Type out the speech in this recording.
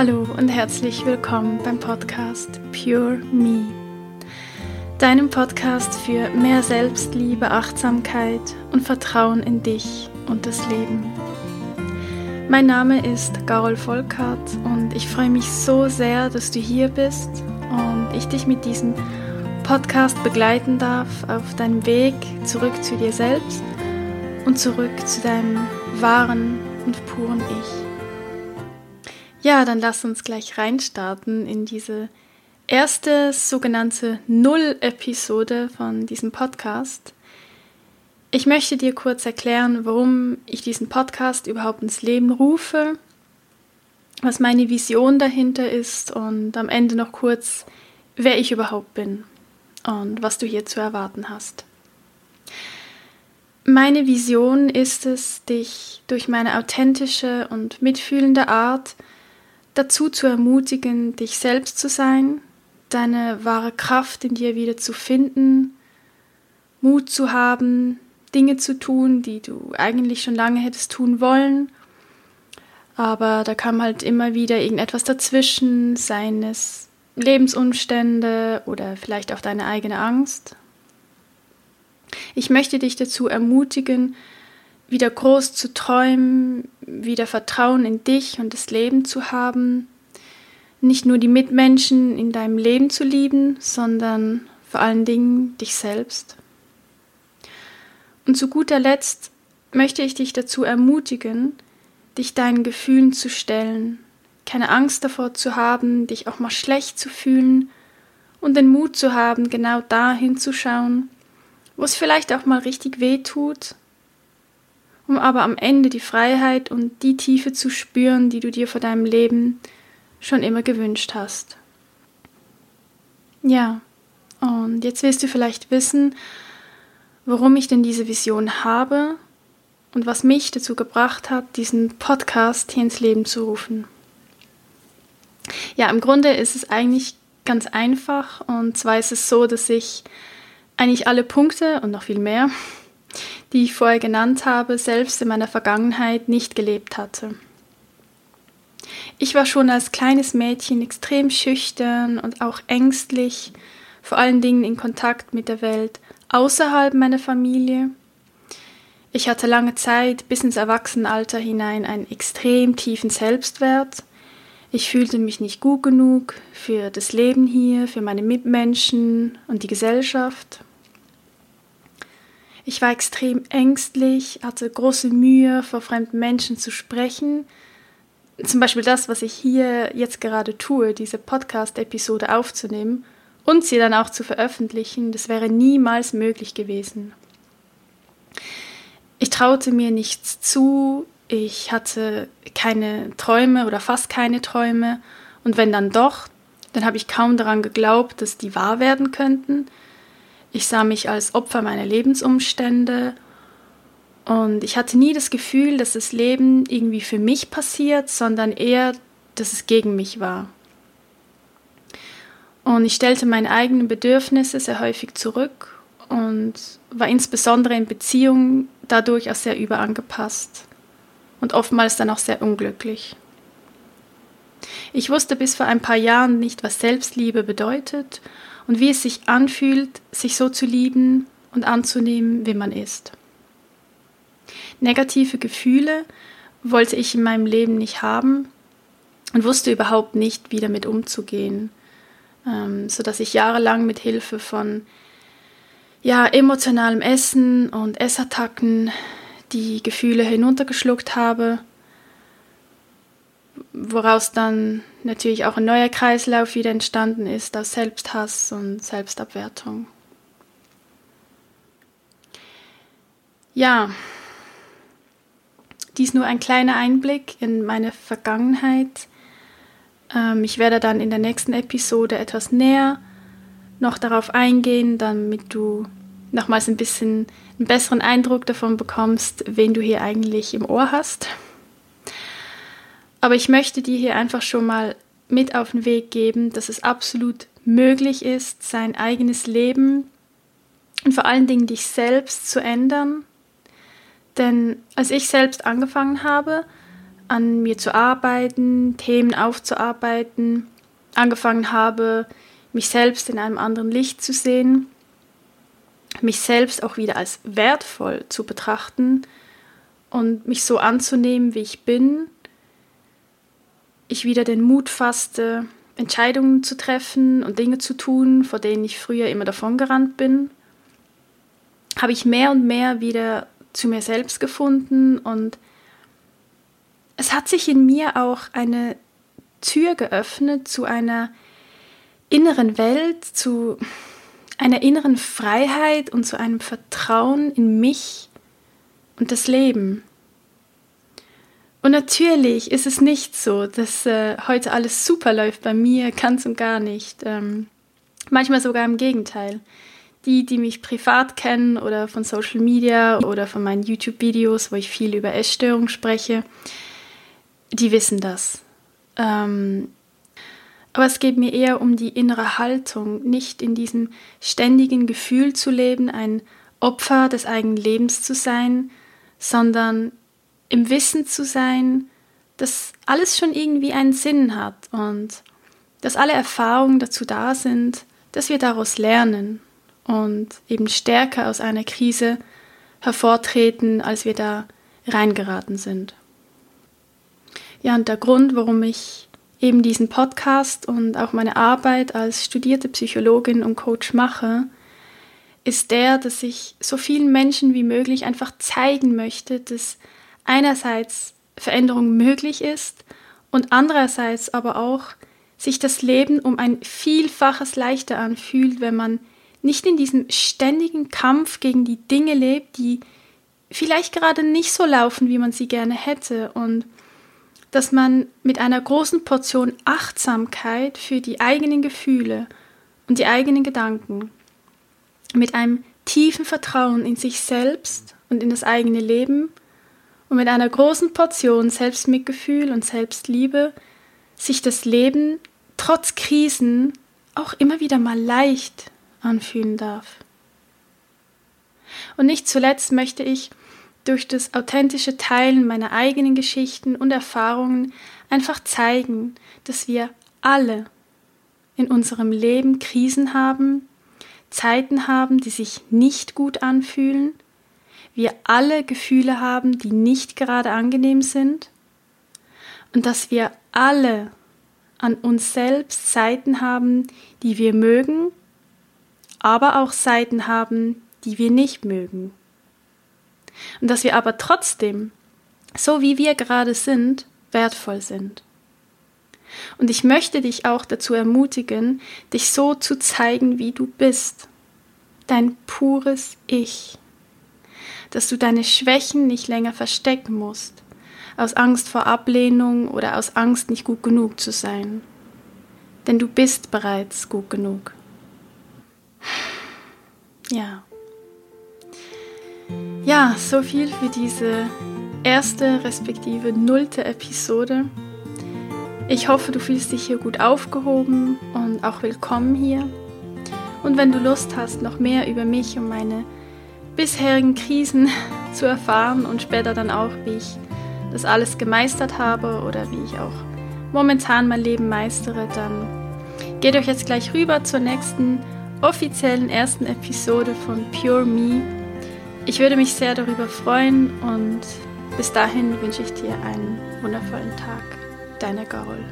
Hallo und herzlich willkommen beim Podcast Pure Me, deinem Podcast für mehr Selbstliebe, Achtsamkeit und Vertrauen in dich und das Leben. Mein Name ist Carol Volkart und ich freue mich so sehr, dass du hier bist und ich dich mit diesem Podcast begleiten darf auf deinem Weg zurück zu dir selbst und zurück zu deinem wahren und puren Ich. Ja, dann lass uns gleich reinstarten in diese erste sogenannte Null-Episode von diesem Podcast. Ich möchte dir kurz erklären, warum ich diesen Podcast überhaupt ins Leben rufe, was meine Vision dahinter ist und am Ende noch kurz, wer ich überhaupt bin und was du hier zu erwarten hast. Meine Vision ist es, dich durch meine authentische und mitfühlende Art dazu zu ermutigen, dich selbst zu sein, deine wahre Kraft in dir wieder zu finden, Mut zu haben, Dinge zu tun, die du eigentlich schon lange hättest tun wollen. Aber da kam halt immer wieder irgendetwas dazwischen, seien es Lebensumstände oder vielleicht auch deine eigene Angst. Ich möchte dich dazu ermutigen, wieder groß zu träumen, wieder Vertrauen in dich und das Leben zu haben, nicht nur die Mitmenschen in deinem Leben zu lieben, sondern vor allen Dingen dich selbst. Und zu guter Letzt möchte ich dich dazu ermutigen, dich deinen Gefühlen zu stellen, keine Angst davor zu haben, dich auch mal schlecht zu fühlen und den Mut zu haben, genau da hinzuschauen, wo es vielleicht auch mal richtig weh tut um aber am Ende die Freiheit und die Tiefe zu spüren, die du dir vor deinem Leben schon immer gewünscht hast. Ja, und jetzt wirst du vielleicht wissen, warum ich denn diese Vision habe und was mich dazu gebracht hat, diesen Podcast hier ins Leben zu rufen. Ja, im Grunde ist es eigentlich ganz einfach und zwar ist es so, dass ich eigentlich alle Punkte und noch viel mehr die ich vorher genannt habe, selbst in meiner Vergangenheit nicht gelebt hatte. Ich war schon als kleines Mädchen extrem schüchtern und auch ängstlich, vor allen Dingen in Kontakt mit der Welt außerhalb meiner Familie. Ich hatte lange Zeit bis ins Erwachsenenalter hinein einen extrem tiefen Selbstwert. Ich fühlte mich nicht gut genug für das Leben hier, für meine Mitmenschen und die Gesellschaft. Ich war extrem ängstlich, hatte große Mühe, vor fremden Menschen zu sprechen. Zum Beispiel das, was ich hier jetzt gerade tue, diese Podcast-Episode aufzunehmen und sie dann auch zu veröffentlichen, das wäre niemals möglich gewesen. Ich traute mir nichts zu, ich hatte keine Träume oder fast keine Träume und wenn dann doch, dann habe ich kaum daran geglaubt, dass die wahr werden könnten. Ich sah mich als Opfer meiner Lebensumstände und ich hatte nie das Gefühl, dass das Leben irgendwie für mich passiert, sondern eher, dass es gegen mich war. Und ich stellte meine eigenen Bedürfnisse sehr häufig zurück und war insbesondere in Beziehungen dadurch auch sehr überangepasst und oftmals dann auch sehr unglücklich. Ich wusste bis vor ein paar Jahren nicht, was Selbstliebe bedeutet und wie es sich anfühlt, sich so zu lieben und anzunehmen, wie man ist. Negative Gefühle wollte ich in meinem Leben nicht haben und wusste überhaupt nicht, wie damit umzugehen, ähm, sodass ich jahrelang mit Hilfe von ja, emotionalem Essen und Essattacken die Gefühle hinuntergeschluckt habe woraus dann natürlich auch ein neuer Kreislauf wieder entstanden ist aus Selbsthass und Selbstabwertung. Ja, dies nur ein kleiner Einblick in meine Vergangenheit. Ähm, ich werde dann in der nächsten Episode etwas näher noch darauf eingehen, damit du nochmals ein bisschen einen besseren Eindruck davon bekommst, wen du hier eigentlich im Ohr hast. Aber ich möchte dir hier einfach schon mal mit auf den Weg geben, dass es absolut möglich ist, sein eigenes Leben und vor allen Dingen dich selbst zu ändern. Denn als ich selbst angefangen habe, an mir zu arbeiten, Themen aufzuarbeiten, angefangen habe, mich selbst in einem anderen Licht zu sehen, mich selbst auch wieder als wertvoll zu betrachten und mich so anzunehmen, wie ich bin, ich wieder den Mut fasste, Entscheidungen zu treffen und Dinge zu tun, vor denen ich früher immer davongerannt bin, habe ich mehr und mehr wieder zu mir selbst gefunden und es hat sich in mir auch eine Tür geöffnet zu einer inneren Welt, zu einer inneren Freiheit und zu einem Vertrauen in mich und das Leben. Und natürlich ist es nicht so, dass äh, heute alles super läuft bei mir, ganz und gar nicht. Ähm, manchmal sogar im Gegenteil. Die, die mich privat kennen oder von Social Media oder von meinen YouTube-Videos, wo ich viel über Essstörung spreche, die wissen das. Ähm, aber es geht mir eher um die innere Haltung, nicht in diesem ständigen Gefühl zu leben, ein Opfer des eigenen Lebens zu sein, sondern im Wissen zu sein, dass alles schon irgendwie einen Sinn hat und dass alle Erfahrungen dazu da sind, dass wir daraus lernen und eben stärker aus einer Krise hervortreten, als wir da reingeraten sind. Ja, und der Grund, warum ich eben diesen Podcast und auch meine Arbeit als studierte Psychologin und Coach mache, ist der, dass ich so vielen Menschen wie möglich einfach zeigen möchte, dass einerseits Veränderung möglich ist und andererseits aber auch sich das Leben um ein Vielfaches leichter anfühlt, wenn man nicht in diesem ständigen Kampf gegen die Dinge lebt, die vielleicht gerade nicht so laufen, wie man sie gerne hätte. Und dass man mit einer großen Portion Achtsamkeit für die eigenen Gefühle und die eigenen Gedanken, mit einem tiefen Vertrauen in sich selbst und in das eigene Leben und mit einer großen Portion Selbstmitgefühl und Selbstliebe sich das Leben trotz Krisen auch immer wieder mal leicht anfühlen darf. Und nicht zuletzt möchte ich durch das authentische Teilen meiner eigenen Geschichten und Erfahrungen einfach zeigen, dass wir alle in unserem Leben Krisen haben, Zeiten haben, die sich nicht gut anfühlen, wir alle Gefühle haben, die nicht gerade angenehm sind und dass wir alle an uns selbst Seiten haben, die wir mögen, aber auch Seiten haben, die wir nicht mögen. Und dass wir aber trotzdem, so wie wir gerade sind, wertvoll sind. Und ich möchte dich auch dazu ermutigen, dich so zu zeigen, wie du bist. Dein pures Ich. Dass du deine Schwächen nicht länger verstecken musst, aus Angst vor Ablehnung oder aus Angst, nicht gut genug zu sein. Denn du bist bereits gut genug. Ja. Ja, so viel für diese erste respektive nullte Episode. Ich hoffe, du fühlst dich hier gut aufgehoben und auch willkommen hier. Und wenn du Lust hast, noch mehr über mich und meine bisherigen Krisen zu erfahren und später dann auch, wie ich das alles gemeistert habe oder wie ich auch momentan mein Leben meistere, dann geht euch jetzt gleich rüber zur nächsten offiziellen ersten Episode von Pure Me ich würde mich sehr darüber freuen und bis dahin wünsche ich dir einen wundervollen Tag. Deine Carol.